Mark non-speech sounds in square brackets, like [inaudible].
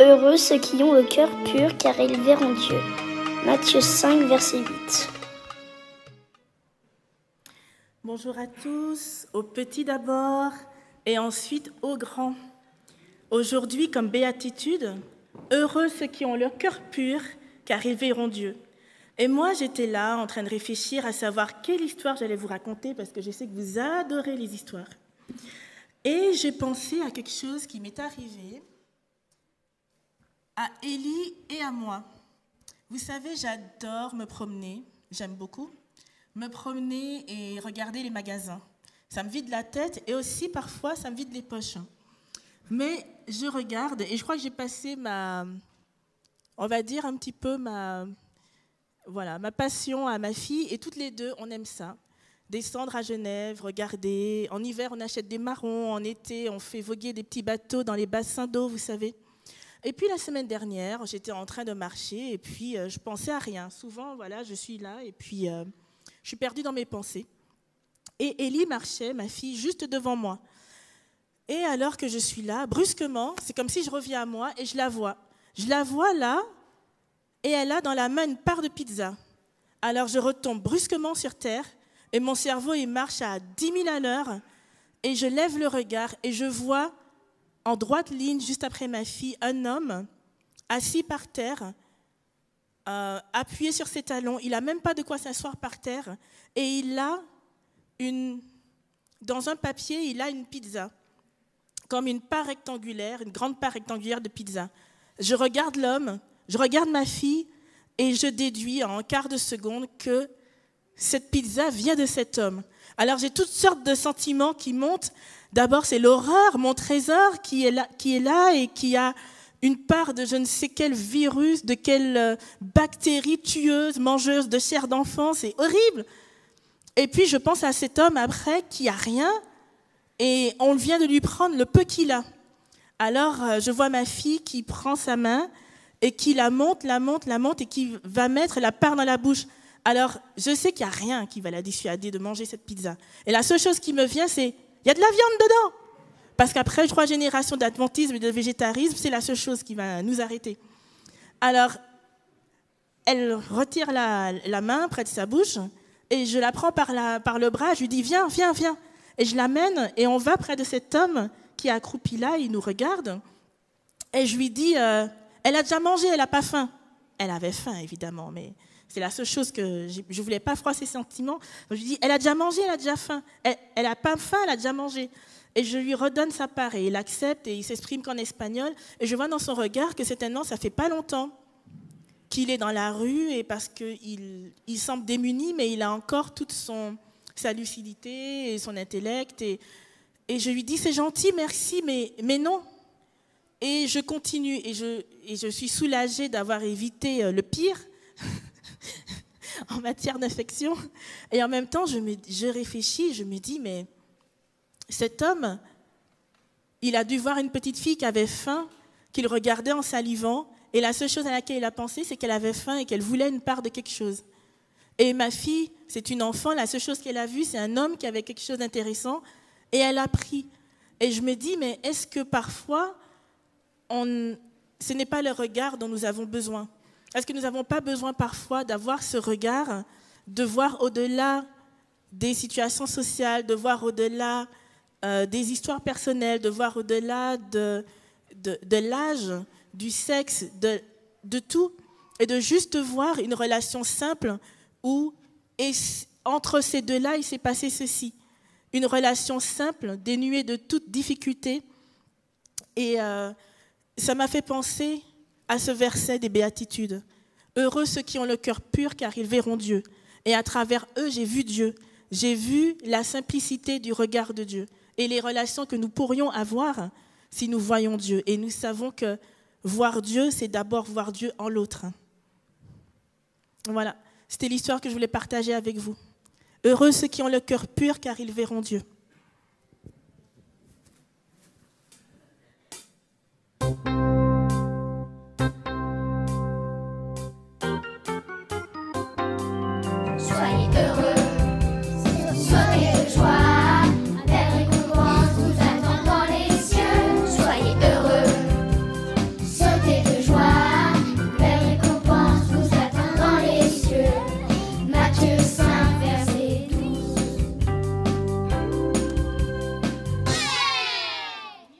Heureux ceux qui ont le cœur pur, car ils verront Dieu. Matthieu 5, verset 8. Bonjour à tous, aux petits d'abord et ensuite aux grands. Aujourd'hui, comme béatitude, heureux ceux qui ont le cœur pur, car ils verront Dieu. Et moi, j'étais là en train de réfléchir à savoir quelle histoire j'allais vous raconter, parce que je sais que vous adorez les histoires. Et j'ai pensé à quelque chose qui m'est arrivé à Élie et à moi. Vous savez, j'adore me promener, j'aime beaucoup, me promener et regarder les magasins. Ça me vide la tête et aussi parfois ça me vide les poches. Mais je regarde et je crois que j'ai passé ma, on va dire un petit peu ma, voilà, ma passion à ma fille et toutes les deux, on aime ça. Descendre à Genève, regarder. En hiver, on achète des marrons. En été, on fait voguer des petits bateaux dans les bassins d'eau, vous savez. Et puis la semaine dernière, j'étais en train de marcher et puis euh, je pensais à rien. Souvent, voilà, je suis là et puis euh, je suis perdue dans mes pensées. Et Ellie marchait, ma fille, juste devant moi. Et alors que je suis là, brusquement, c'est comme si je reviens à moi et je la vois. Je la vois là et elle a dans la main une part de pizza. Alors je retombe brusquement sur terre et mon cerveau il marche à 10 000 à l'heure et je lève le regard et je vois en droite ligne, juste après ma fille, un homme assis par terre, euh, appuyé sur ses talons. Il n'a même pas de quoi s'asseoir par terre. Et il a une, dans un papier, il a une pizza, comme une part rectangulaire, une grande part rectangulaire de pizza. Je regarde l'homme, je regarde ma fille, et je déduis en un quart de seconde que cette pizza vient de cet homme. Alors j'ai toutes sortes de sentiments qui montent D'abord, c'est l'horreur, mon trésor qui est, là, et qui a une part de je ne sais quel virus, de quelle euh, bactérie tueuse, mangeuse de chair d'enfant, c'est horrible. Et puis je pense à cet homme après qui a rien et on vient de lui prendre le peu qu'il a. Alors euh, je vois ma fille qui prend sa main et qui la monte, la monte, la monte et qui va mettre la part dans la bouche. Alors je sais qu'il n'y a rien qui va la dissuader de manger cette pizza. Et la seule chose qui me vient, c'est il y a de la viande dedans. Parce qu'après trois générations d'adventisme et de végétarisme, c'est la seule chose qui va nous arrêter. Alors, elle retire la, main près de sa bouche et je la prends par, le bras. Je lui dis Viens, viens, viens. Et je l'amène et on va près de cet homme qui est accroupi là, il nous regarde. Et je lui dis euh, Elle a déjà mangé, elle n'a pas faim. Elle avait faim, évidemment, mais c'est la seule chose que je ne voulais pas froisser ses sentiments. je lui dis, elle a déjà mangé, elle a déjà faim. Elle n'a pas faim, elle a déjà mangé. Et je lui redonne sa part et il accepte et il s'exprime qu'en espagnol. Et je vois dans son regard que certainement, ça fait pas longtemps qu'il est dans la rue et parce qu'il il semble démuni, mais il a encore toute son, sa lucidité et son intellect. Et, et je lui dis, c'est gentil, merci, mais, mais non. Et je continue et je, et je suis soulagée d'avoir évité euh, le pire. [laughs] [laughs] en matière d'affection. Et en même temps, je, réfléchis, je me dis, mais cet homme, il a dû voir une petite fille qui avait faim, qu'il regardait en salivant, et la seule chose à laquelle il a pensé, c'est qu'elle avait faim et qu'elle voulait une part de quelque chose. Et ma fille, c'est une enfant, la seule chose qu'elle a vue, c'est un homme qui avait quelque chose d'intéressant, et elle a pris. Et je me dis, mais est-ce que parfois, ce n'est pas le regard dont nous avons besoin? Est-ce que nous n'avons pas besoin parfois d'avoir ce regard, de voir au-delà des situations sociales, de voir au-delà euh, des histoires personnelles, de voir au-delà de, de, l'âge, du sexe, de, de tout, et de juste voir une relation simple où et entre ces deux-là, il s'est passé ceci. Une relation simple, dénuée de toute difficulté. Et euh, ça m'a fait penser à ce verset des béatitudes. Heureux ceux qui ont le cœur pur car ils verront Dieu. Et à travers eux, j'ai vu Dieu. j'ai vu la simplicité du regard de Dieu et les relations que nous pourrions avoir si nous voyons Dieu. Et nous savons que voir Dieu, c'est d'abord voir Dieu en l'autre. Voilà, c'était l'histoire que je voulais partager avec vous. Heureux ceux qui ont le cœur pur car ils verront Dieu. Soyez heureux.